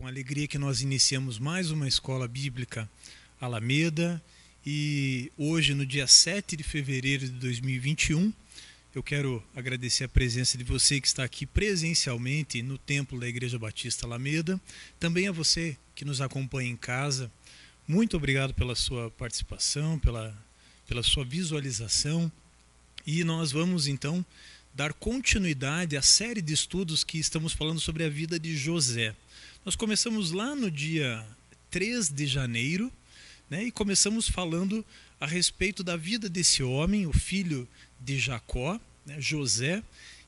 Com alegria que nós iniciamos mais uma escola bíblica Alameda e hoje, no dia 7 de fevereiro de 2021, eu quero agradecer a presença de você que está aqui presencialmente no templo da Igreja Batista Alameda, também a você que nos acompanha em casa. Muito obrigado pela sua participação, pela, pela sua visualização. E nós vamos então dar continuidade à série de estudos que estamos falando sobre a vida de José. Nós começamos lá no dia 3 de janeiro né, e começamos falando a respeito da vida desse homem, o filho de Jacó, né, José,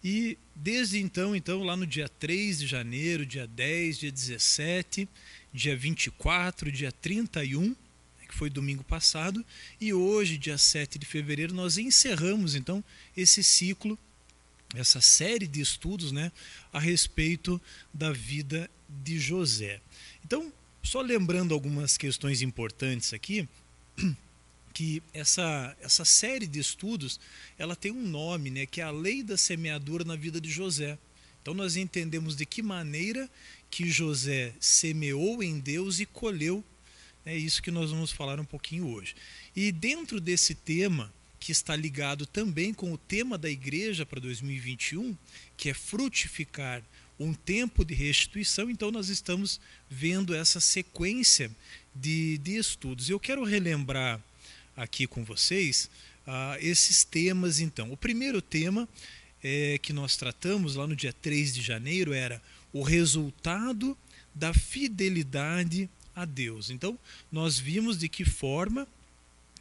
e desde então, então, lá no dia 3 de janeiro, dia 10, dia 17, dia 24, dia 31, né, que foi domingo passado, e hoje, dia 7 de fevereiro, nós encerramos então esse ciclo, essa série de estudos né, a respeito da vida de José. Então, só lembrando algumas questões importantes aqui, que essa, essa série de estudos ela tem um nome, né, que é a lei da semeadura na vida de José. Então nós entendemos de que maneira que José semeou em Deus e colheu. É isso que nós vamos falar um pouquinho hoje. E dentro desse tema, que está ligado também com o tema da igreja para 2021, que é frutificar um tempo de restituição, então nós estamos vendo essa sequência de, de estudos. Eu quero relembrar aqui com vocês uh, esses temas, então. O primeiro tema é, que nós tratamos lá no dia 3 de janeiro era o resultado da fidelidade a Deus. Então, nós vimos de que forma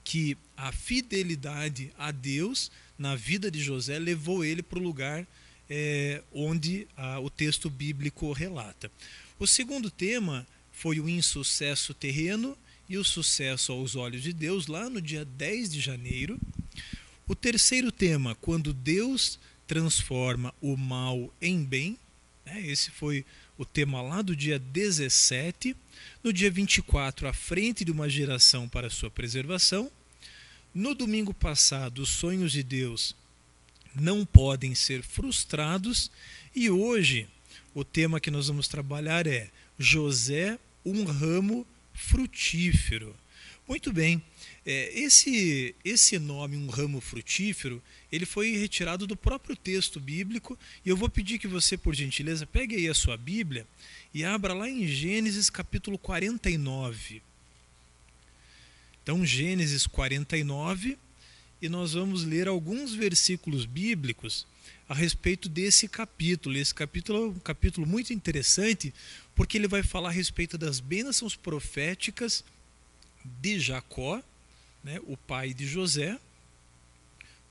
que a fidelidade a Deus na vida de José levou ele para o lugar é, onde a, o texto bíblico relata. O segundo tema foi o insucesso terreno e o sucesso aos olhos de Deus, lá no dia 10 de janeiro. O terceiro tema, quando Deus transforma o mal em bem. Né? Esse foi o tema lá do dia 17. No dia 24, à frente de uma geração para sua preservação. No domingo passado, os sonhos de Deus não podem ser frustrados. E hoje, o tema que nós vamos trabalhar é José, um ramo frutífero. Muito bem, é, esse, esse nome, um ramo frutífero, ele foi retirado do próprio texto bíblico. E eu vou pedir que você, por gentileza, pegue aí a sua Bíblia e abra lá em Gênesis capítulo 49. Então, Gênesis 49 e nós vamos ler alguns versículos bíblicos a respeito desse capítulo. Esse capítulo é um capítulo muito interessante, porque ele vai falar a respeito das bênçãos proféticas de Jacó, né, o pai de José,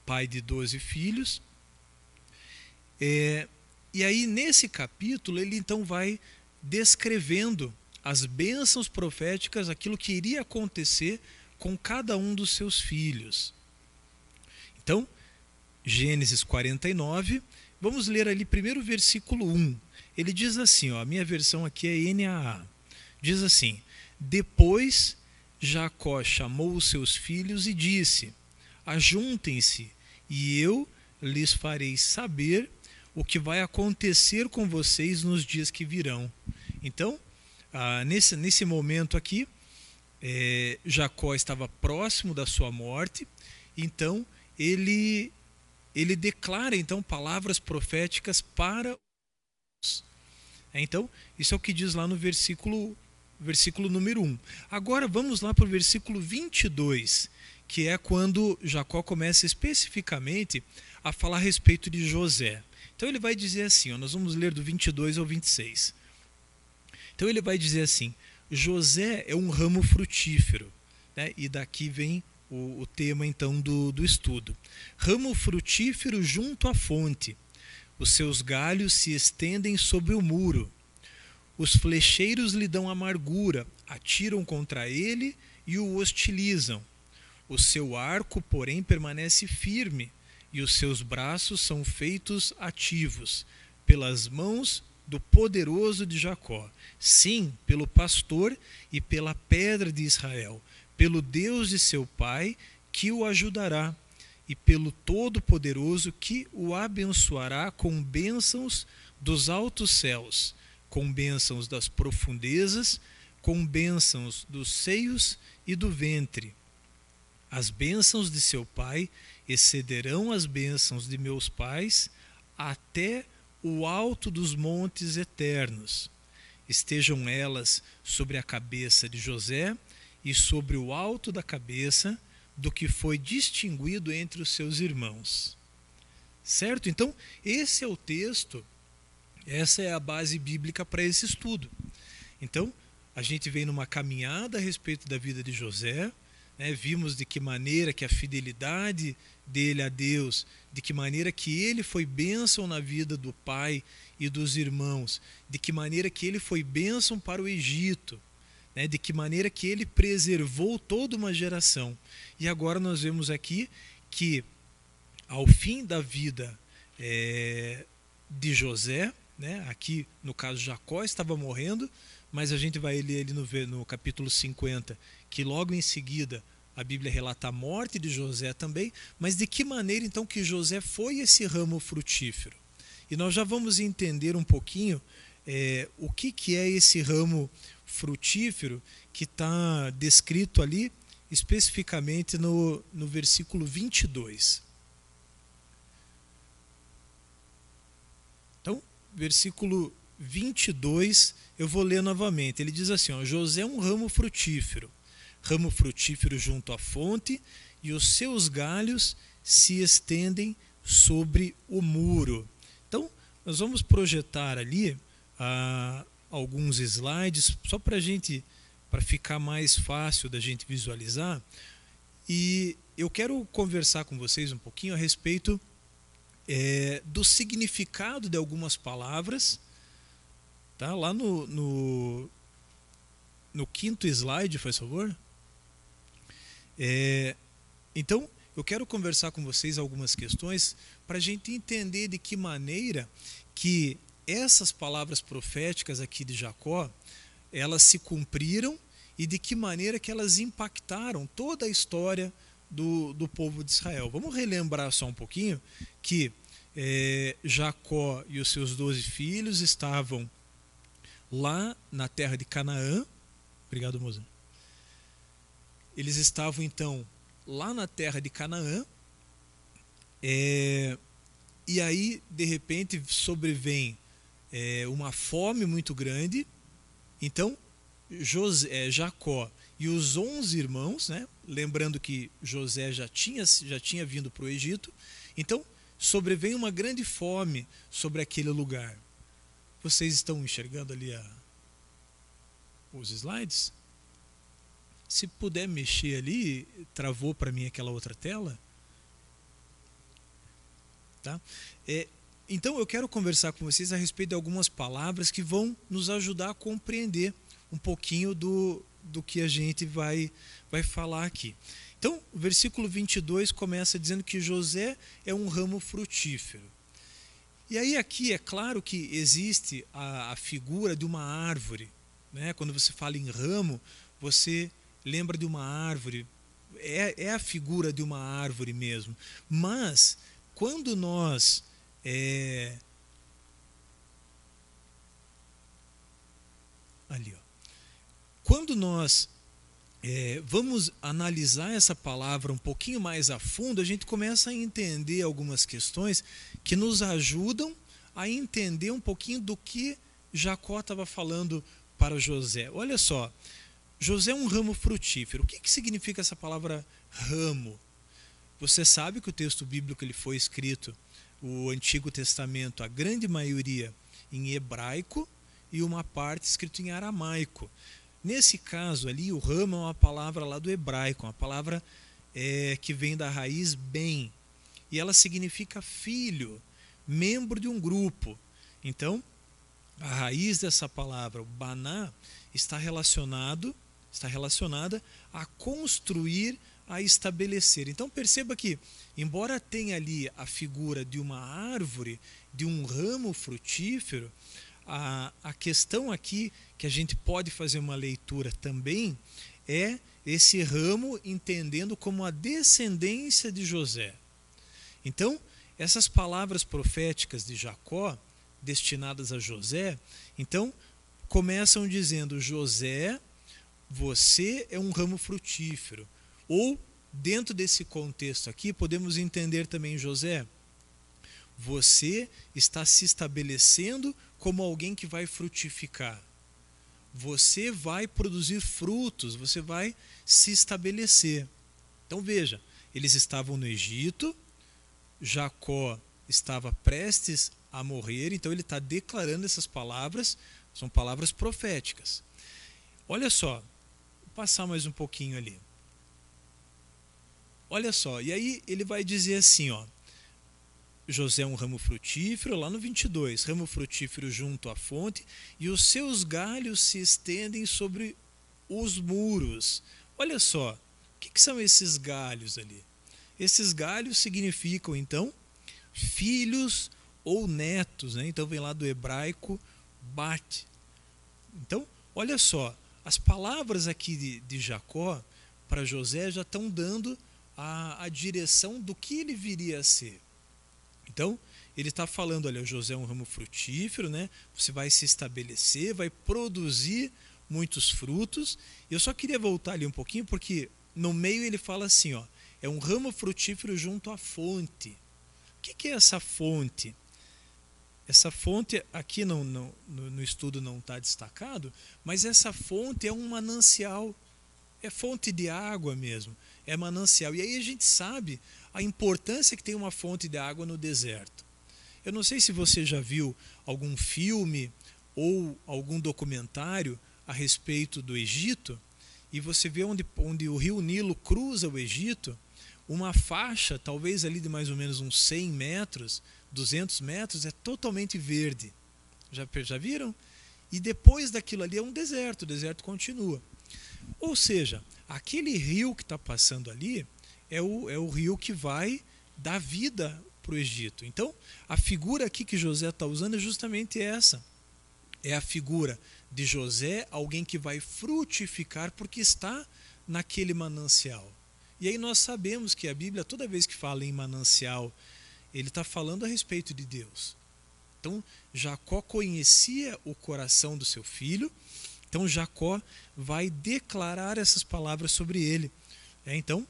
pai de doze filhos. É, e aí, nesse capítulo, ele então vai descrevendo as bênçãos proféticas, aquilo que iria acontecer com cada um dos seus filhos. Então, Gênesis 49, vamos ler ali primeiro o versículo 1. Ele diz assim, ó, a minha versão aqui é NAA. Diz assim: Depois Jacó chamou os seus filhos e disse: Ajuntem-se, e eu lhes farei saber o que vai acontecer com vocês nos dias que virão. Então, ah, nesse, nesse momento aqui, é, Jacó estava próximo da sua morte, então ele, ele declara então palavras proféticas para os. Então, isso é o que diz lá no versículo, versículo número 1. Agora vamos lá para o versículo 22, que é quando Jacó começa especificamente a falar a respeito de José. Então ele vai dizer assim, ó, nós vamos ler do 22 ao 26. Então ele vai dizer assim: José é um ramo frutífero, né? e daqui vem o, o tema então do, do estudo. Ramo frutífero junto à fonte. Os seus galhos se estendem sobre o muro. Os flecheiros lhe dão amargura, atiram contra ele e o hostilizam. O seu arco, porém, permanece firme, e os seus braços são feitos ativos, pelas mãos do poderoso de Jacó. Sim, pelo pastor e pela pedra de Israel, pelo Deus de seu pai, que o ajudará, e pelo Todo-Poderoso, que o abençoará com bênçãos dos altos céus, com bênçãos das profundezas, com bênçãos dos seios e do ventre. As bênçãos de seu pai excederão as bênçãos de meus pais até o alto dos montes eternos. Estejam elas sobre a cabeça de José e sobre o alto da cabeça do que foi distinguido entre os seus irmãos. Certo? Então, esse é o texto, essa é a base bíblica para esse estudo. Então, a gente vem numa caminhada a respeito da vida de José, né? vimos de que maneira que a fidelidade dele a Deus, de que maneira que ele foi bênção na vida do pai e dos irmãos, de que maneira que ele foi bênção para o Egito, né? de que maneira que ele preservou toda uma geração. E agora nós vemos aqui que, ao fim da vida é, de José, né? aqui no caso Jacó estava morrendo, mas a gente vai ler ali no, no capítulo 50 que logo em seguida a Bíblia relata a morte de José também, mas de que maneira então que José foi esse ramo frutífero? E nós já vamos entender um pouquinho é, o que, que é esse ramo frutífero que está descrito ali especificamente no, no versículo 22. Então, versículo 22, eu vou ler novamente. Ele diz assim: ó, José é um ramo frutífero, ramo frutífero junto à fonte, e os seus galhos se estendem sobre o muro. Então, nós vamos projetar ali ah, alguns slides, só para gente, para ficar mais fácil da gente visualizar. E eu quero conversar com vocês um pouquinho a respeito é, do significado de algumas palavras Tá? Lá no, no, no quinto slide, faz favor. É, então, eu quero conversar com vocês algumas questões para a gente entender de que maneira que essas palavras proféticas aqui de Jacó, elas se cumpriram e de que maneira que elas impactaram toda a história do, do povo de Israel. Vamos relembrar só um pouquinho que é, Jacó e os seus doze filhos estavam lá na terra de Canaã. Obrigado, moça. Eles estavam então lá na terra de Canaã. É, e aí, de repente, sobrevém é, uma fome muito grande. Então, José, é, Jacó e os onze irmãos, né, lembrando que José já tinha, já tinha vindo para o Egito, então sobrevém uma grande fome sobre aquele lugar. Vocês estão enxergando ali a, os slides? Se puder mexer ali, travou para mim aquela outra tela. Tá? É, então eu quero conversar com vocês a respeito de algumas palavras que vão nos ajudar a compreender um pouquinho do, do que a gente vai, vai falar aqui. Então, o versículo 22 começa dizendo que José é um ramo frutífero. E aí aqui é claro que existe a, a figura de uma árvore. Né? Quando você fala em ramo, você lembra de uma árvore. É, é a figura de uma árvore mesmo. Mas, quando nós é, ali, ó. Quando nós é, vamos analisar essa palavra um pouquinho mais a fundo, a gente começa a entender algumas questões que nos ajudam a entender um pouquinho do que Jacó estava falando para José. Olha só, José é um ramo frutífero. O que, que significa essa palavra ramo? Você sabe que o texto bíblico ele foi escrito, o Antigo Testamento, a grande maioria em hebraico e uma parte escrito em aramaico. Nesse caso ali, o ramo é uma palavra lá do hebraico, uma palavra é, que vem da raiz bem, e ela significa filho, membro de um grupo. Então, a raiz dessa palavra, o baná, está relacionado, está relacionada a construir, a estabelecer. Então perceba que, embora tenha ali a figura de uma árvore, de um ramo frutífero, a, a questão aqui que a gente pode fazer uma leitura também é esse ramo entendendo como a descendência de José. Então, essas palavras proféticas de Jacó, destinadas a José, então começam dizendo: José, você é um ramo frutífero. Ou, dentro desse contexto aqui, podemos entender também José, você está se estabelecendo como alguém que vai frutificar. Você vai produzir frutos, você vai se estabelecer. Então veja, eles estavam no Egito, Jacó estava prestes a morrer, então ele está declarando essas palavras, são palavras proféticas. Olha só, vou passar mais um pouquinho ali. Olha só, e aí ele vai dizer assim, ó. José é um ramo frutífero, lá no 22, ramo frutífero junto à fonte, e os seus galhos se estendem sobre os muros. Olha só, o que, que são esses galhos ali? Esses galhos significam, então, filhos ou netos, né? então vem lá do hebraico bate. Então, olha só, as palavras aqui de, de Jacó para José já estão dando a, a direção do que ele viria a ser. Então, ele está falando, olha, José é um ramo frutífero, né? Você vai se estabelecer, vai produzir muitos frutos. Eu só queria voltar ali um pouquinho, porque no meio ele fala assim, ó, é um ramo frutífero junto à fonte. O que, que é essa fonte? Essa fonte aqui no, no estudo não está destacado, mas essa fonte é um manancial, é fonte de água mesmo, é manancial. E aí a gente sabe a importância que tem uma fonte de água no deserto. Eu não sei se você já viu algum filme ou algum documentário a respeito do Egito, e você vê onde, onde o rio Nilo cruza o Egito, uma faixa, talvez ali de mais ou menos uns 100 metros, 200 metros, é totalmente verde. Já, já viram? E depois daquilo ali é um deserto, o deserto continua. Ou seja, aquele rio que está passando ali é o, é o rio que vai dar vida para o Egito. Então, a figura aqui que José está usando é justamente essa. É a figura de José, alguém que vai frutificar porque está naquele manancial. E aí nós sabemos que a Bíblia, toda vez que fala em manancial, ele está falando a respeito de Deus. Então, Jacó conhecia o coração do seu filho, então Jacó vai declarar essas palavras sobre ele. É, então,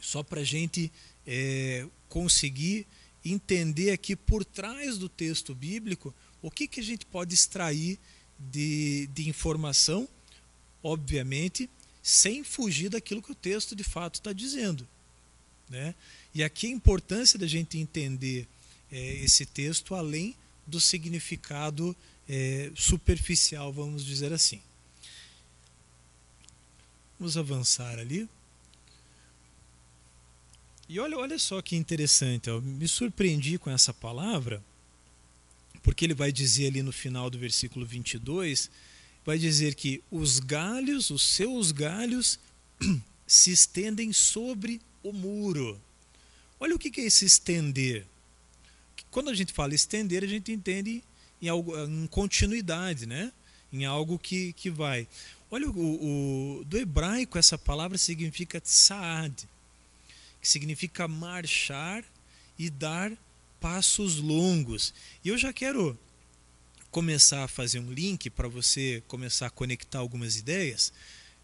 só para a gente é, conseguir entender aqui por trás do texto bíblico o que, que a gente pode extrair de, de informação, obviamente, sem fugir daquilo que o texto de fato está dizendo. Né? E aqui a importância da gente entender é, esse texto além do significado é, superficial, vamos dizer assim. Vamos avançar ali. E olha, olha só que interessante, eu me surpreendi com essa palavra, porque ele vai dizer ali no final do versículo 22 vai dizer que os galhos, os seus galhos, se estendem sobre o muro. Olha o que é esse estender. Quando a gente fala estender, a gente entende em, algo, em continuidade, né? em algo que, que vai. Olha, o, o, do hebraico essa palavra significa tsaad, que significa marchar e dar passos longos. E eu já quero começar a fazer um link para você começar a conectar algumas ideias,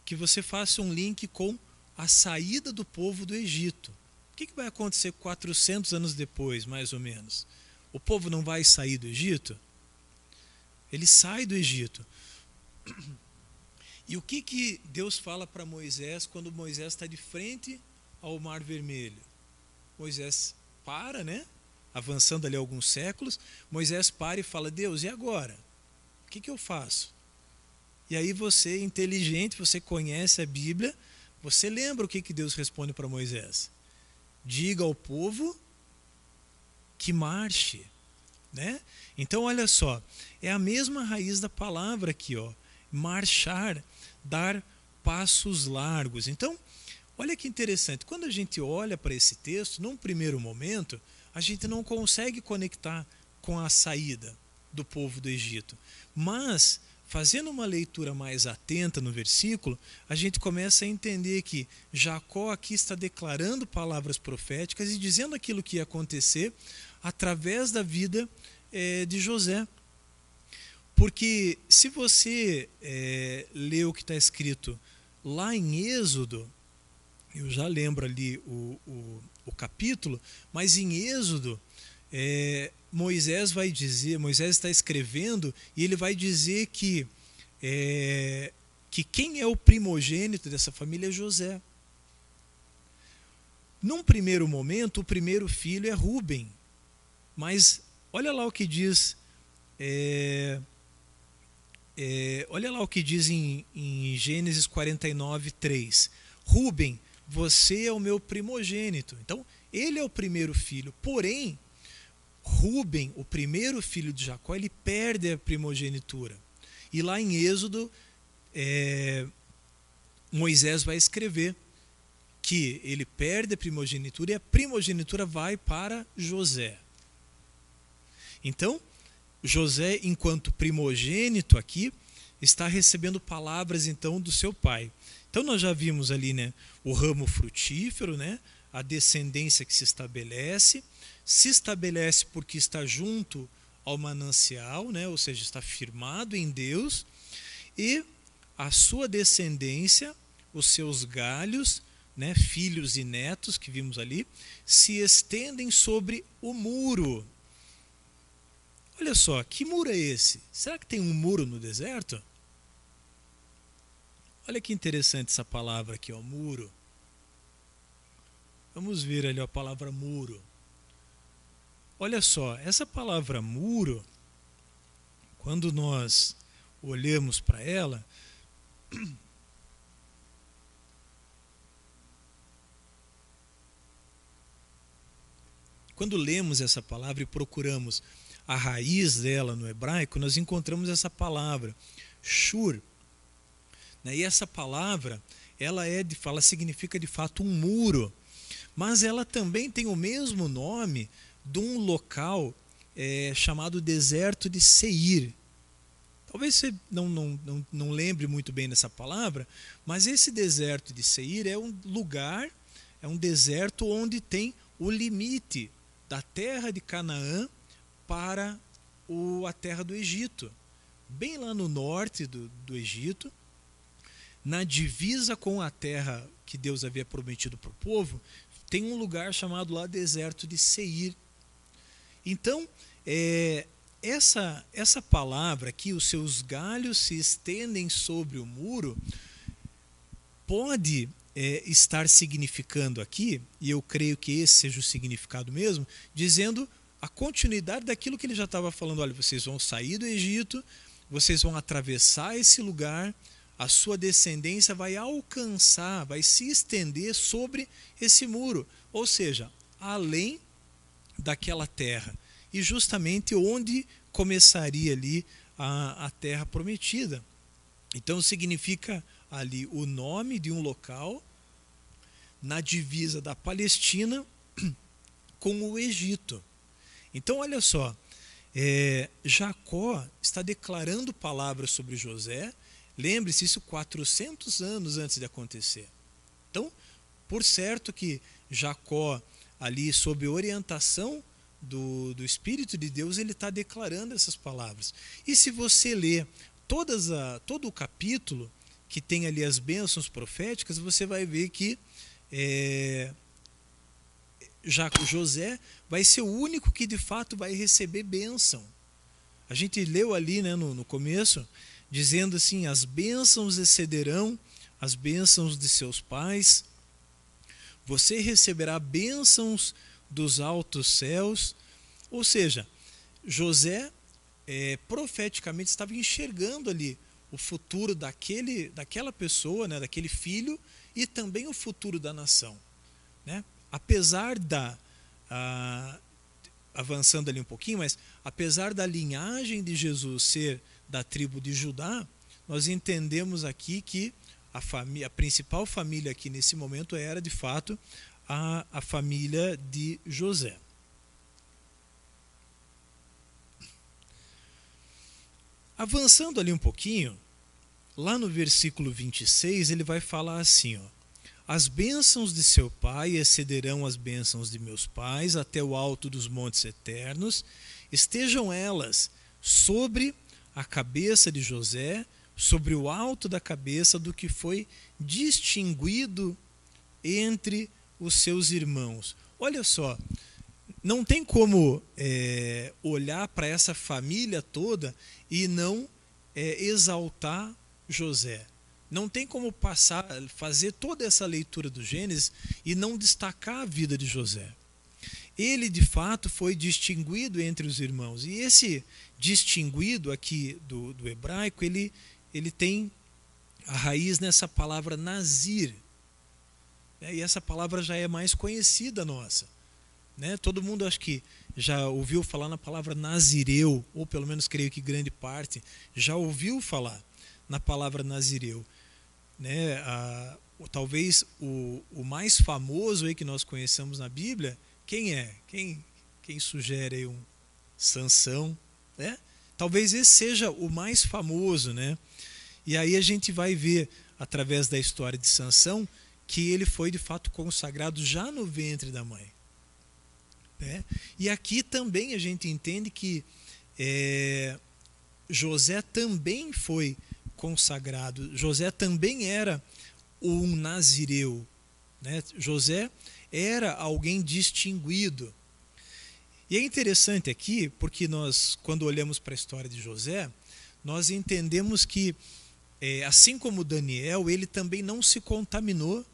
que você faça um link com a saída do povo do Egito. O que, vai acontecer 400 anos depois, mais ou menos? O povo não vai sair do Egito? Ele sai do Egito. E o que, que Deus fala para Moisés quando Moisés está de frente ao Mar Vermelho? Moisés para, né? avançando ali alguns séculos, Moisés para e fala: Deus, e agora? O que, que eu faço? E aí você, inteligente, você conhece a Bíblia, você lembra o que, que Deus responde para Moisés? Diga ao povo que marche. Né? Então, olha só, é a mesma raiz da palavra aqui, ó, marchar, dar passos largos. Então, olha que interessante, quando a gente olha para esse texto, num primeiro momento, a gente não consegue conectar com a saída do povo do Egito. Mas, fazendo uma leitura mais atenta no versículo, a gente começa a entender que Jacó aqui está declarando palavras proféticas e dizendo aquilo que ia acontecer através da vida é, de José. Porque se você é, lê o que está escrito lá em Êxodo, eu já lembro ali o, o, o capítulo, mas em Êxodo, é, Moisés vai dizer, Moisés está escrevendo e ele vai dizer que é, que quem é o primogênito dessa família é José. Num primeiro momento, o primeiro filho é Ruben, mas olha lá o que diz, é, é, olha lá o que diz em, em Gênesis 49, 3. Ruben, você é o meu primogênito. Então, ele é o primeiro filho. Porém, Ruben, o primeiro filho de Jacó, ele perde a primogenitura. E lá em Êxodo, é, Moisés vai escrever que ele perde a primogenitura e a primogenitura vai para José. Então, José, enquanto primogênito aqui, está recebendo palavras então do seu pai. Então nós já vimos ali, né, o ramo frutífero, né, a descendência que se estabelece, se estabelece porque está junto ao manancial, né, ou seja, está firmado em Deus, e a sua descendência, os seus galhos, né, filhos e netos que vimos ali, se estendem sobre o muro. Olha só, que muro é esse? Será que tem um muro no deserto? Olha que interessante essa palavra aqui, ó, muro. Vamos ver ali a palavra muro. Olha só, essa palavra muro, quando nós olhamos para ela, quando lemos essa palavra e procuramos a raiz dela no hebraico, nós encontramos essa palavra, shur. Né? E essa palavra, ela é de fala significa de fato um muro, mas ela também tem o mesmo nome de um local é, chamado deserto de Seir. Talvez você não, não, não, não lembre muito bem dessa palavra, mas esse deserto de Seir é um lugar, é um deserto onde tem o limite da terra de Canaã para o, a terra do Egito. Bem lá no norte do, do Egito, na divisa com a terra que Deus havia prometido para o povo, tem um lugar chamado lá deserto de Seir. Então, é, essa, essa palavra aqui, os seus galhos se estendem sobre o muro, pode é, estar significando aqui, e eu creio que esse seja o significado mesmo, dizendo a continuidade daquilo que ele já estava falando. Olha, vocês vão sair do Egito, vocês vão atravessar esse lugar, a sua descendência vai alcançar, vai se estender sobre esse muro, ou seja, além daquela terra. E justamente onde começaria ali a, a terra prometida. Então significa ali o nome de um local na divisa da Palestina com o Egito. Então, olha só, é, Jacó está declarando palavras sobre José. Lembre-se, isso 400 anos antes de acontecer. Então, por certo que Jacó, ali sob orientação do, do Espírito de Deus, ele está declarando essas palavras. E se você ler todas a, todo o capítulo que tem ali as bênçãos proféticas, você vai ver que é, já José vai ser o único que de fato vai receber bênção. A gente leu ali né, no, no começo, dizendo assim: as bênçãos excederão as bênçãos de seus pais, você receberá bênçãos dos altos céus. Ou seja, José é, profeticamente estava enxergando ali o futuro daquele, daquela pessoa, né, daquele filho, e também o futuro da nação. Né? Apesar da. Ah, avançando ali um pouquinho, mas apesar da linhagem de Jesus ser da tribo de Judá, nós entendemos aqui que a, família, a principal família aqui nesse momento era de fato a, a família de José. Avançando ali um pouquinho, lá no versículo 26, ele vai falar assim: ó, as bênçãos de seu pai excederão as bênçãos de meus pais até o alto dos montes eternos, estejam elas sobre a cabeça de José, sobre o alto da cabeça do que foi distinguido entre os seus irmãos. Olha só, não tem como é, olhar para essa família toda e não é, exaltar José. Não tem como passar, fazer toda essa leitura do Gênesis e não destacar a vida de José. Ele, de fato, foi distinguido entre os irmãos. E esse distinguido aqui do, do hebraico, ele, ele tem a raiz nessa palavra nazir. E essa palavra já é mais conhecida nossa. Né? Todo mundo acho que já ouviu falar na palavra nazireu, ou pelo menos creio que grande parte já ouviu falar na palavra nazireu. Né? Ah, talvez o, o mais famoso aí que nós conheçamos na Bíblia, quem é? Quem, quem sugere aí um Sansão? Né? Talvez esse seja o mais famoso, né? E aí a gente vai ver através da história de Sansão que ele foi de fato consagrado já no ventre da mãe. Né? E aqui também a gente entende que é, José também foi consagrado. José também era um nazireu. Né? José era alguém distinguido. E é interessante aqui, porque nós, quando olhamos para a história de José, nós entendemos que, é, assim como Daniel, ele também não se contaminou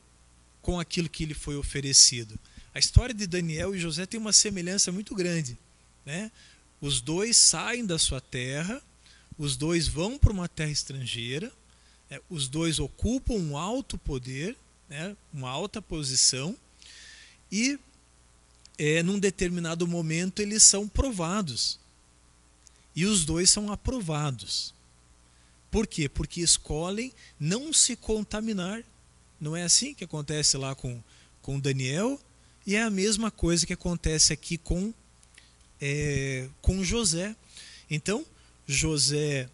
com aquilo que lhe foi oferecido. A história de Daniel e José tem uma semelhança muito grande. Né? Os dois saem da sua terra, os dois vão para uma terra estrangeira, né? os dois ocupam um alto poder, né? uma alta posição, e é, num determinado momento eles são provados. E os dois são aprovados. Por quê? Porque escolhem não se contaminar. Não é assim que acontece lá com, com Daniel e é a mesma coisa que acontece aqui com, é, com José. Então, José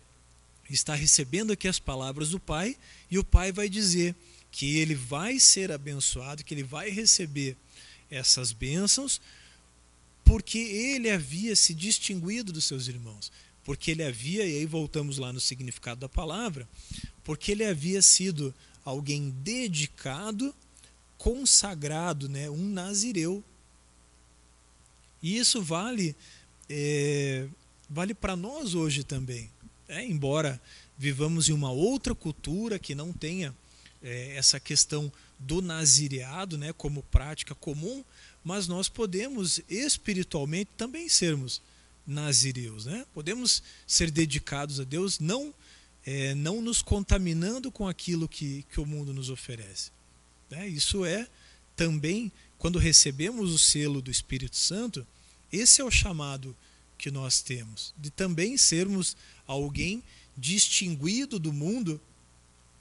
está recebendo aqui as palavras do pai e o pai vai dizer que ele vai ser abençoado, que ele vai receber essas bênçãos, porque ele havia se distinguido dos seus irmãos. Porque ele havia, e aí voltamos lá no significado da palavra, porque ele havia sido alguém dedicado consagrado, né, um nazireu. E isso vale é, vale para nós hoje também. É, embora vivamos em uma outra cultura que não tenha é, essa questão do nazireado né, como prática comum, mas nós podemos espiritualmente também sermos nazireus. Né? Podemos ser dedicados a Deus, não, é, não nos contaminando com aquilo que, que o mundo nos oferece. Né? Isso é também, quando recebemos o selo do Espírito Santo, esse é o chamado que nós temos, de também sermos alguém distinguido do mundo.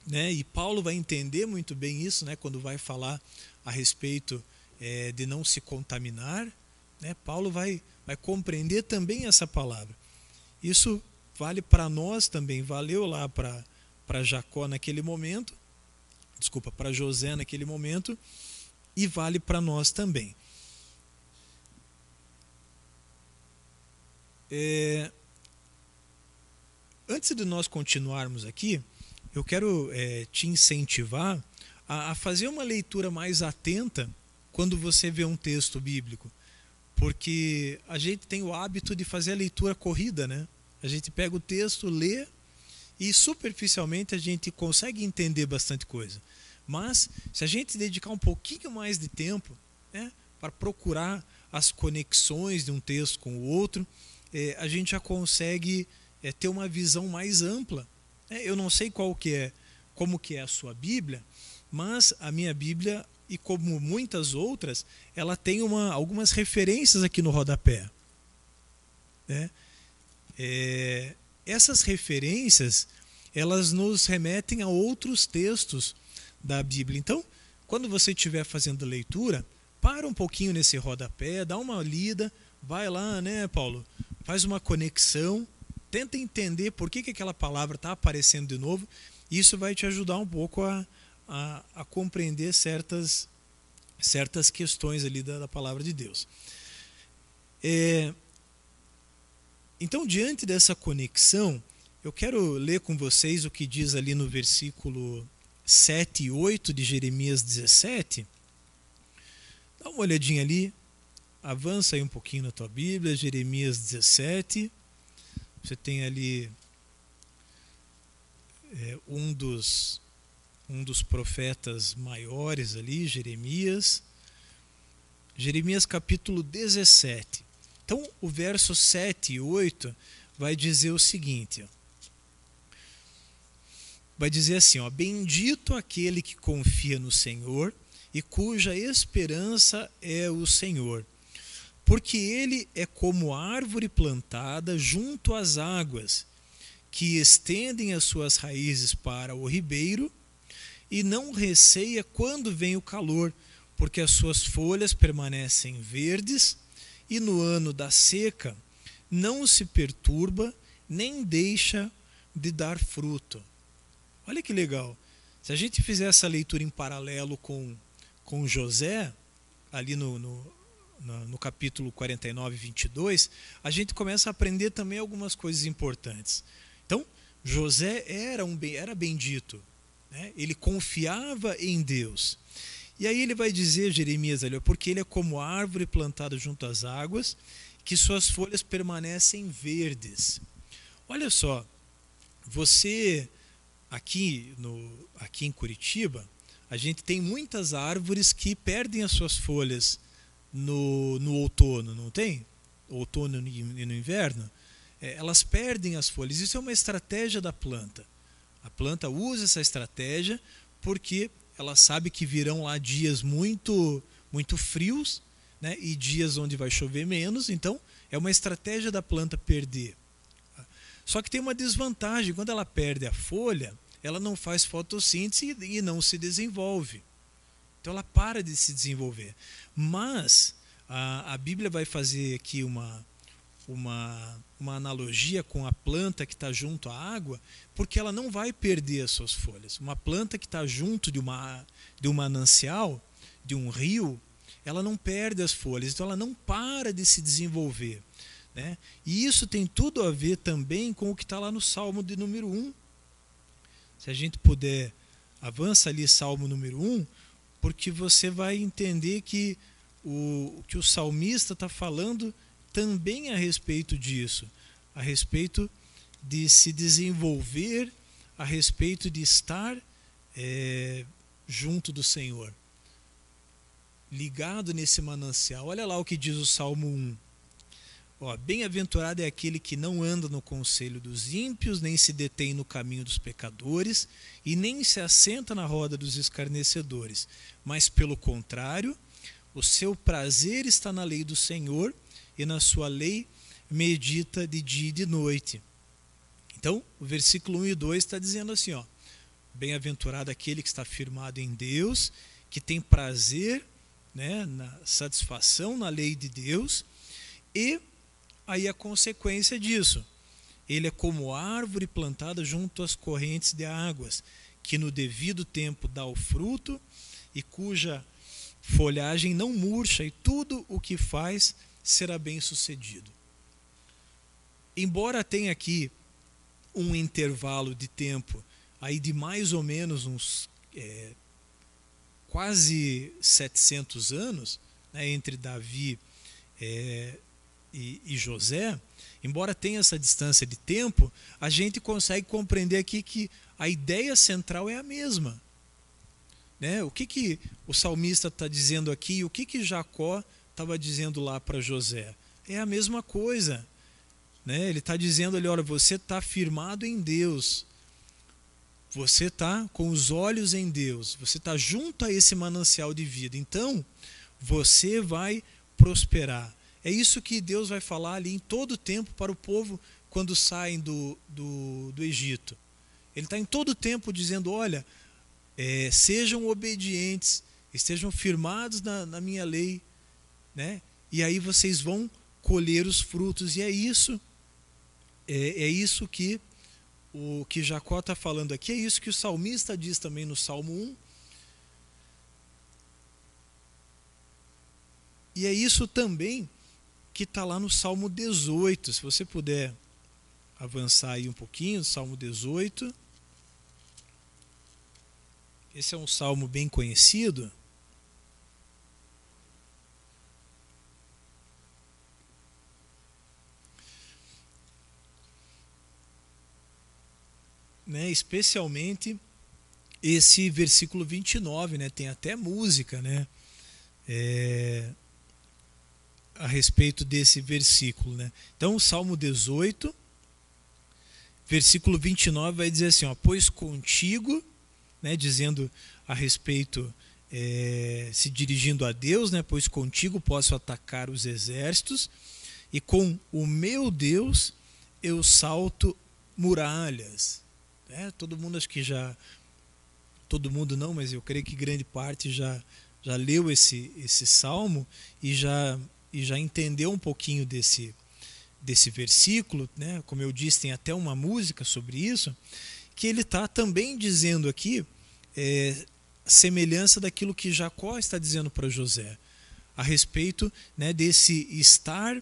Né? E Paulo vai entender muito bem isso né? quando vai falar a respeito é, de não se contaminar. Né? Paulo vai, vai compreender também essa palavra. Isso vale para nós também, valeu lá para Jacó naquele momento, desculpa, para José naquele momento e vale para nós também. É, antes de nós continuarmos aqui, eu quero é, te incentivar a, a fazer uma leitura mais atenta quando você vê um texto bíblico, porque a gente tem o hábito de fazer a leitura corrida, né? A gente pega o texto, lê e superficialmente a gente consegue entender bastante coisa. Mas se a gente dedicar um pouquinho mais de tempo né, para procurar as conexões de um texto com o outro, é, a gente já consegue é, ter uma visão mais ampla. É, eu não sei qual que é, como que é a sua Bíblia, mas a minha Bíblia e como muitas outras, ela tem uma, algumas referências aqui no rodapé. Né? É, essas referências elas nos remetem a outros textos da Bíblia. Então, quando você estiver fazendo leitura, para um pouquinho nesse rodapé, dá uma lida, vai lá, né, Paulo? Faz uma conexão, tenta entender por que, que aquela palavra está aparecendo de novo. Isso vai te ajudar um pouco a, a, a compreender certas, certas questões ali da, da palavra de Deus. É, então, diante dessa conexão, Eu quero ler com vocês o que diz ali no versículo 7 e 8 de Jeremias 17. Dá uma olhadinha ali, avança aí um pouquinho na tua Bíblia, Jeremias 17. Você tem ali é, um, dos, um dos profetas maiores ali, Jeremias. Jeremias capítulo 17. Então, o verso 7 e 8 vai dizer o seguinte: vai dizer assim, ó, bendito aquele que confia no Senhor e cuja esperança é o Senhor. Porque ele é como árvore plantada junto às águas, que estendem as suas raízes para o ribeiro e não receia quando vem o calor, porque as suas folhas permanecem verdes e no ano da seca não se perturba nem deixa de dar fruto. Olha que legal. Se a gente fizer essa leitura em paralelo com, com José, ali no, no, no, capítulo 49, 22, a gente começa a aprender também algumas coisas importantes. Então, José era, um, era bendito, né? ele confiava em Deus. E aí ele vai dizer, Jeremias, ali, porque ele é como árvore plantada junto às águas, que suas folhas permanecem verdes. Olha só, você aqui, no, aqui em Curitiba, a gente tem muitas árvores que perdem as suas folhas no, no outono, não tem? Outono e no inverno. É, elas perdem as folhas. Isso é uma estratégia da planta. A planta usa essa estratégia porque ela sabe que virão lá dias muito, muito frios né, e dias onde vai chover menos. Então, é uma estratégia da planta perder. Só que tem uma desvantagem: quando ela perde a folha, ela não faz fotossíntese e não se desenvolve. Então, ela para de se desenvolver. Mas a, a Bíblia vai fazer aqui uma, uma, uma analogia com a planta que está junto à água, porque ela não vai perder as suas folhas. Uma planta que está junto de, uma, de um manancial, de um rio, ela não perde as folhas, então ela não para de se desenvolver. Né? E isso tem tudo a ver também com o que está lá no Salmo de número 1. Se a gente puder, avança ali Salmo número 1, porque você vai entender que o, que o salmista está falando também a respeito disso, a respeito de se desenvolver, a respeito de estar é, junto do Senhor, ligado nesse manancial. Olha lá o que diz o Salmo 1. Bem-aventurado é aquele que não anda no conselho dos ímpios, nem se detém no caminho dos pecadores, e nem se assenta na roda dos escarnecedores, mas, pelo contrário, o seu prazer está na lei do Senhor, e na sua lei medita de dia e de noite. Então, o versículo 1 e 2 está dizendo assim: ó, Bem-aventurado aquele que está firmado em Deus, que tem prazer né, na satisfação na lei de Deus, e aí a consequência disso. Ele é como árvore plantada junto às correntes de águas, que no devido tempo dá o fruto e cuja folhagem não murcha, e tudo o que faz será bem sucedido. Embora tenha aqui um intervalo de tempo aí de mais ou menos uns é, quase 700 anos né, entre Davi é, e, e José, embora tenha essa distância de tempo, a gente consegue compreender aqui que a ideia central é a mesma. Né? O que, que o salmista está dizendo aqui e o que, que Jacó estava dizendo lá para José. É a mesma coisa. Né? Ele está dizendo ali: olha, você está firmado em Deus. Você está com os olhos em Deus. Você está junto a esse manancial de vida. Então, você vai prosperar. É isso que Deus vai falar ali em todo o tempo para o povo quando saem do, do, do Egito. Ele está em todo o tempo dizendo: olha, é, sejam obedientes, estejam firmados na, na minha lei, né? E aí vocês vão colher os frutos e é isso é, é isso que o que Jacó está falando aqui, é isso que o salmista diz também no Salmo 1. E é isso também que está lá no Salmo 18. Se você puder avançar aí um pouquinho, Salmo 18. Esse é um salmo bem conhecido. Né, especialmente esse versículo 29, né, tem até música, né, é, a respeito desse versículo, né. Então, o Salmo 18, versículo 29 vai dizer assim, ó, pois contigo, né, dizendo a respeito, é, se dirigindo a Deus, né, pois contigo posso atacar os exércitos e com o meu Deus eu salto muralhas. É, todo mundo acho que já todo mundo não, mas eu creio que grande parte já já leu esse esse salmo e já e já entendeu um pouquinho desse desse versículo, né? Como eu disse, tem até uma música sobre isso, que ele está também dizendo aqui é, semelhança daquilo que Jacó está dizendo para José a respeito né, desse estar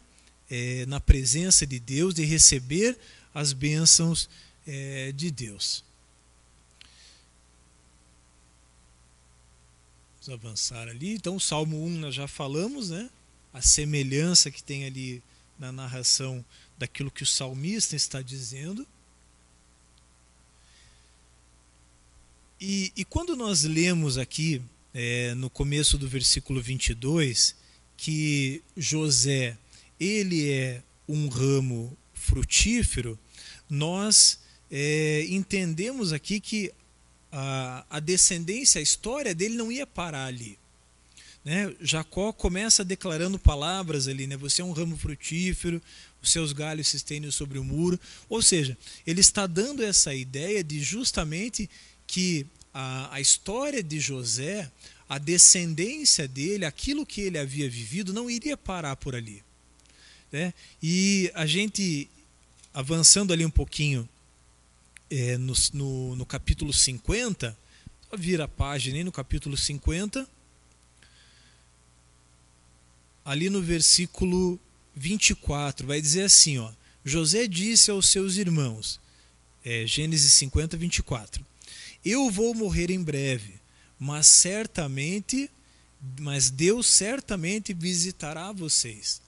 é, na presença de Deus, de receber as bênçãos é, de Deus. Vamos avançar ali. Então, o Salmo 1 nós já falamos, né? A semelhança que tem ali na narração daquilo que o salmista está dizendo. E, e quando nós lemos aqui, é, no começo do versículo 22, que José ele é um ramo frutífero, nós é, entendemos aqui que a, a descendência, a história dele não ia parar ali. Né? Jacó começa declarando palavras ali, né? Você é um ramo frutífero, os seus galhos se estendem sobre o muro. Ou seja, ele está dando essa ideia de justamente que a, a história de José, a descendência dele, aquilo que ele havia vivido, não iria parar por ali. Né? E a gente, avançando ali um pouquinho é, no, no, no, capítulo 50, só vira a página aí no capítulo 50, ali no versículo 24, vai dizer assim: ó, José disse aos seus irmãos, é, Gênesis 50, 24: Eu vou morrer em breve, mas certamente, mas Deus certamente visitará vocês.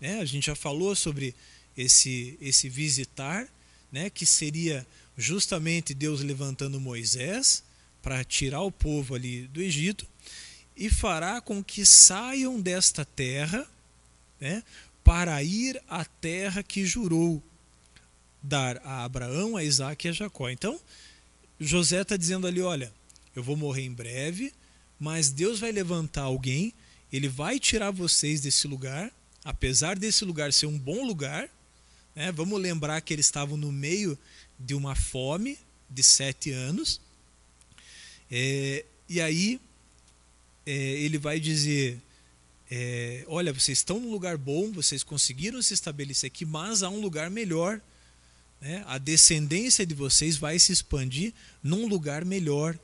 É, a gente já falou sobre esse, esse visitar, né, que seria justamente Deus levantando Moisés para tirar o povo ali do Egito e fará com que saiam desta terra né, para ir à terra que jurou dar a Abraão, a Isaac e a Jacó. Então, José está dizendo ali: olha, eu vou morrer em breve, mas Deus vai levantar alguém, ele vai tirar vocês desse lugar, apesar desse lugar ser um bom lugar. Né, vamos lembrar que eles estavam no meio de uma fome de sete anos. É, e aí é, ele vai dizer: é, Olha, vocês estão num lugar bom, vocês conseguiram se estabelecer aqui, mas há um lugar melhor. Né? A descendência de vocês vai se expandir num lugar melhor,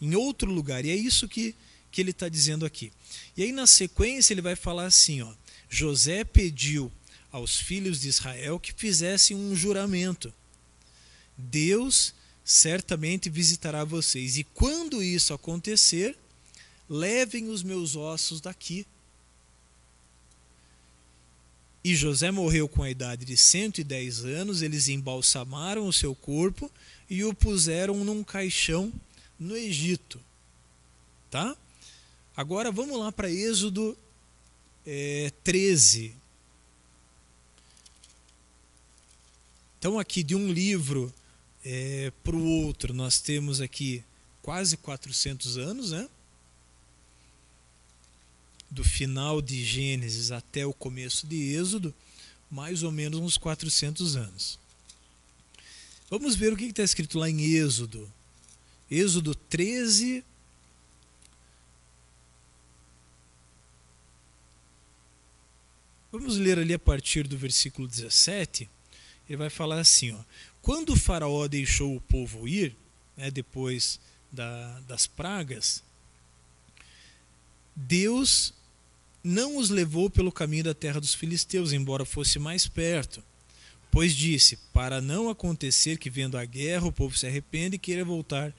em outro lugar. E é isso que, que ele está dizendo aqui. E aí, na sequência, ele vai falar assim: ó, José pediu aos filhos de Israel que fizessem um juramento. Deus certamente visitará vocês. E quando isso acontecer, levem os meus ossos daqui. E José morreu com a idade de 110 anos, eles embalsamaram o seu corpo e o puseram num caixão no Egito. Tá? Agora vamos lá para Êxodo é, 13. Então, aqui de um livro é, para o outro, nós temos aqui quase 400 anos, né? Do final de Gênesis até o começo de Êxodo, mais ou menos uns 400 anos. Vamos ver o que está escrito lá em Êxodo. Êxodo 13. Vamos ler ali a partir do versículo 17. Ele vai falar assim: ó, quando o Faraó deixou o povo ir, né, depois da, das pragas, Deus não os levou pelo caminho da terra dos filisteus, embora fosse mais perto, Pois disse: Para não acontecer que, vendo a guerra, o povo se arrependa e queira voltar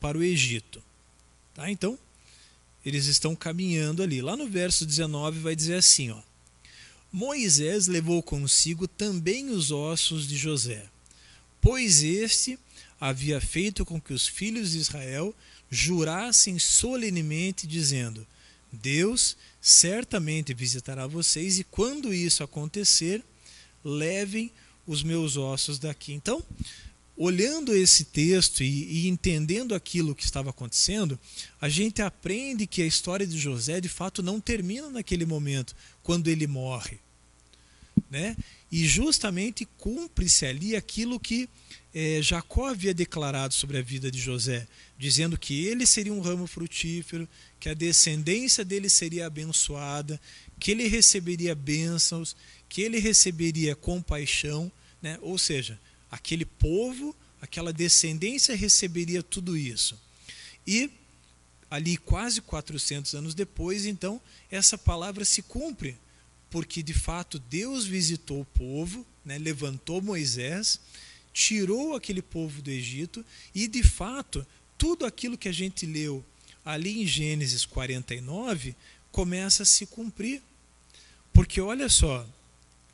para o Egito. Tá? Então, eles estão caminhando ali. Lá no verso 19 vai dizer assim: ó, Moisés levou consigo também os ossos de José, pois este havia feito com que os filhos de Israel jurassem solenemente, dizendo: Deus certamente visitará vocês, e quando isso acontecer, levem os meus ossos daqui. Então, olhando esse texto e, e, entendendo aquilo que estava acontecendo, a gente aprende que a história de José de fato não termina naquele momento, quando ele morre. Né? E justamente cumpre-se ali aquilo que é, Jacó havia declarado sobre a vida de José, dizendo que ele seria um ramo frutífero, que a descendência dele seria abençoada, que ele receberia bênçãos, que ele receberia compaixão, né? ou seja, aquele povo, aquela descendência receberia tudo isso. E ali quase 400 anos depois, então, essa palavra se cumpre, porque de fato Deus visitou o povo, né? levantou Moisés, tirou aquele povo do Egito e, de fato, tudo aquilo que a gente leu ali em Gênesis 49 começa a se cumprir. Porque olha só,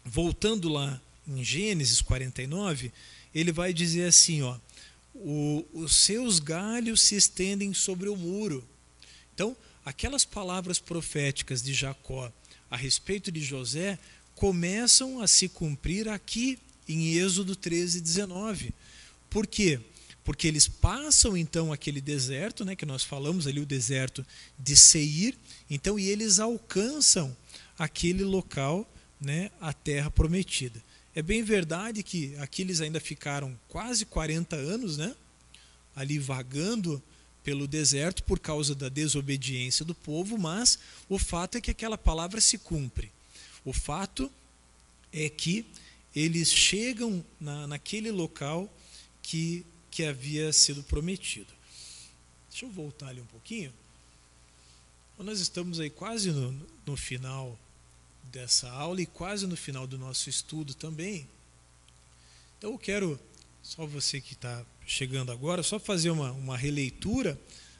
voltando lá em Gênesis 49, ele vai dizer assim, ó, o, os seus galhos se estendem sobre o muro. Então, aquelas palavras proféticas de Jacó a respeito de José começam a se cumprir aqui em Êxodo 13, 19. Por quê? Porque eles passam então aquele deserto, né, que nós falamos ali, o deserto de Seir, então, e eles alcançam aquele local, né, a terra prometida. É bem verdade que aqui eles ainda ficaram quase 40 anos, né, ali vagando pelo deserto por causa da desobediência do povo, mas o fato é que aquela palavra se cumpre. O fato é que eles chegam na, naquele local que, que havia sido prometido. Deixa eu voltar ali um pouquinho. Nós estamos aí quase no, no final dessa aula e quase no final do nosso estudo também. Então eu quero, só você que está chegando agora, só fazer uma, uma releitura,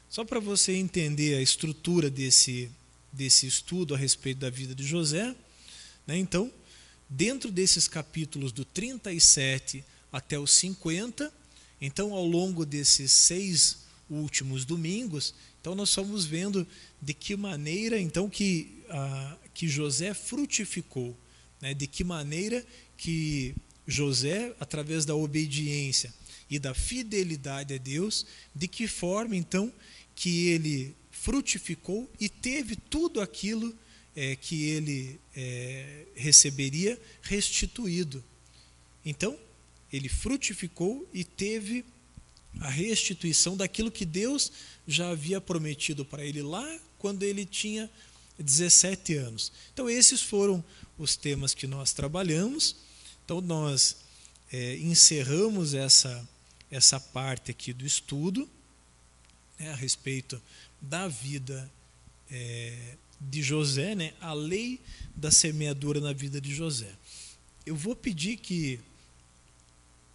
só para você entender a estrutura desse, desse estudo a respeito da vida de José. Né? Então, dentro desses capítulos do 37 até os 50, então ao longo desses seis últimos domingos, então nós estamos vendo de que maneira então que, ah, que José frutificou, né? de que maneira que José, através da obediência e da fidelidade a Deus, de que forma então que ele frutificou e teve tudo aquilo é, que ele é, receberia restituído. Então, ele frutificou e teve a restituição daquilo que Deus já havia prometido para ele lá quando ele tinha 17 anos. Então, esses foram os temas que nós trabalhamos. Então, nós é, encerramos essa, essa parte aqui do estudo né, a respeito da vida é, de José, né, a lei da semeadura na vida de José. Eu vou pedir que,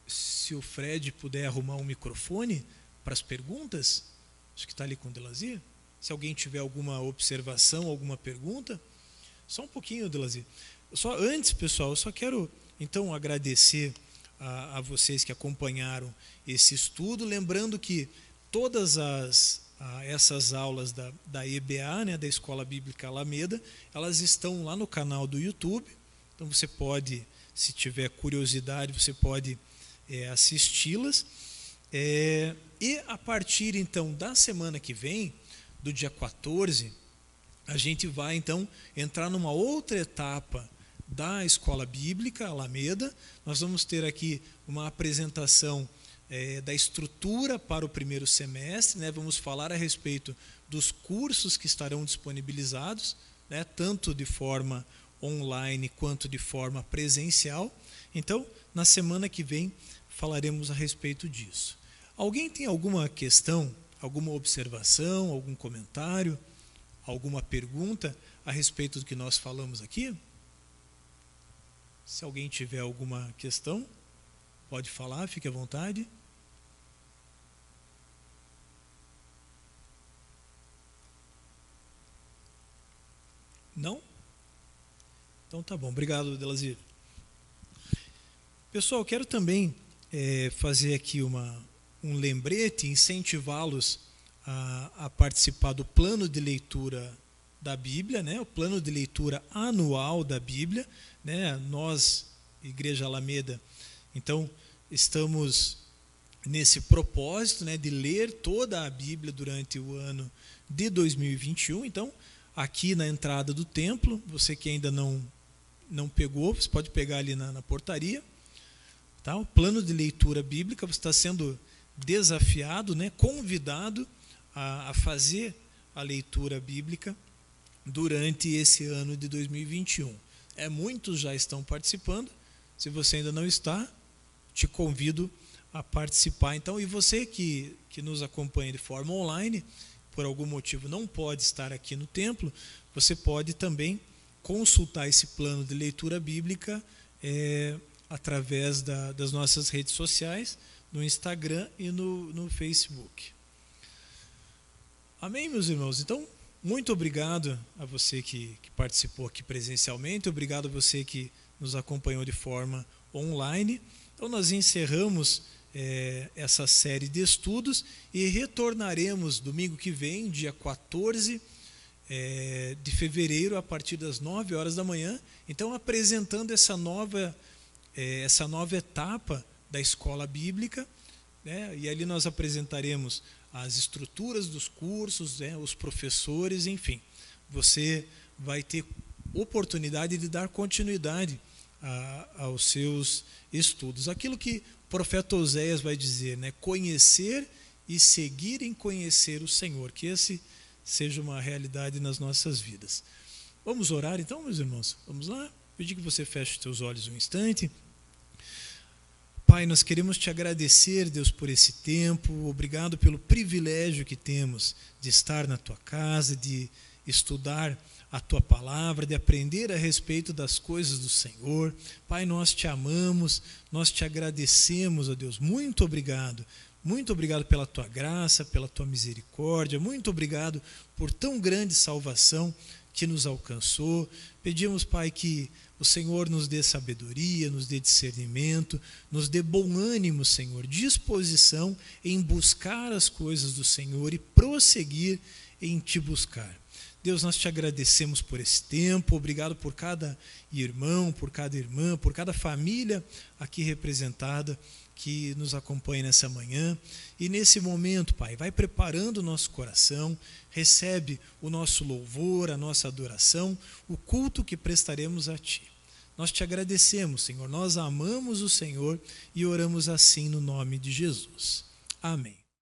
se o Fred puder arrumar um microfone para as perguntas, acho que está ali com o Delazir. Se alguém tiver alguma observação, alguma pergunta, só um pouquinho, Delazir. Só antes, pessoal, eu só quero então agradecer a, a vocês que acompanharam esse estudo, lembrando que todas as essas aulas da, da EBA, né, da Escola Bíblica Alameda, elas estão lá no canal do YouTube. Então você pode, se tiver curiosidade, você pode é, assisti-las. É, e a partir então da semana que vem, do dia 14, a gente vai então entrar numa outra etapa da Escola Bíblica Alameda. Nós vamos ter aqui uma apresentação é, da estrutura para o primeiro semestre, né? vamos falar a respeito dos cursos que estarão disponibilizados, né? tanto de forma online quanto de forma presencial. Então, na semana que vem, falaremos a respeito disso. Alguém tem alguma questão, alguma observação, algum comentário, alguma pergunta a respeito do que nós falamos aqui? Se alguém tiver alguma questão, pode falar, fique à vontade. Não? Então tá bom. Obrigado, Delazir. Pessoal, quero também é, fazer aqui uma, um lembrete, incentivá-los a, a, participar do plano de leitura da Bíblia, né? o plano de leitura anual da Bíblia. Né? Nós, Igreja Alameda, então estamos nesse propósito né, de ler toda a Bíblia durante o ano de 2021. Então, aqui na entrada do templo, você que ainda não, não pegou, você pode pegar ali na, na portaria. Tá? O plano de leitura bíblica, você está sendo desafiado, né, convidado a, a fazer a leitura bíblica durante esse ano de 2021. É, muitos já estão participando. Se você ainda não está, te convido a participar. Então, e você que, que nos acompanha de forma online, por algum motivo não pode estar aqui no templo, você pode também consultar esse plano de leitura bíblica é, através da, das nossas redes sociais, no Instagram e no, no Facebook. Amém, meus irmãos? Então, muito obrigado a você que, que, participou aqui presencialmente, obrigado a você que nos acompanhou de forma online. Então, nós encerramos é, essa série de estudos e retornaremos domingo que vem, dia 14 é, de fevereiro, a partir das 9 horas da manhã. Então, apresentando essa nova, é, essa nova etapa da escola bíblica. Né? E ali nós apresentaremos as estruturas dos cursos, né? os professores, enfim. Você vai ter oportunidade de dar continuidade a, aos seus estudos. Aquilo que profeta Oséias vai dizer, né? Conhecer e seguir em conhecer o Senhor. Que esse seja uma realidade nas nossas vidas. Vamos orar então, meus irmãos? Vamos lá? Pedir que você feche os seus olhos um instante. Pai, nós queremos te agradecer, Deus, por esse tempo. Obrigado pelo privilégio que temos de estar na tua casa, de estudar a tua palavra, de aprender a respeito das coisas do Senhor. Pai, nós te amamos, nós te agradecemos, ó Deus. Muito obrigado. Muito obrigado pela tua graça, pela tua misericórdia. Muito obrigado por tão grande salvação que nos alcançou. Pedimos, Pai, que o Senhor nos dê sabedoria, nos dê discernimento, nos dê bom ânimo, Senhor, disposição em buscar as coisas do Senhor e prosseguir em te buscar. Deus, nós te agradecemos por esse tempo, obrigado por cada irmão, por cada irmã, por cada família aqui representada que nos acompanha nessa manhã. E nesse momento, Pai, vai preparando o nosso coração, recebe o nosso louvor, a nossa adoração, o culto que prestaremos a Ti. Nós te agradecemos, Senhor, nós amamos o Senhor e oramos assim no nome de Jesus. Amém.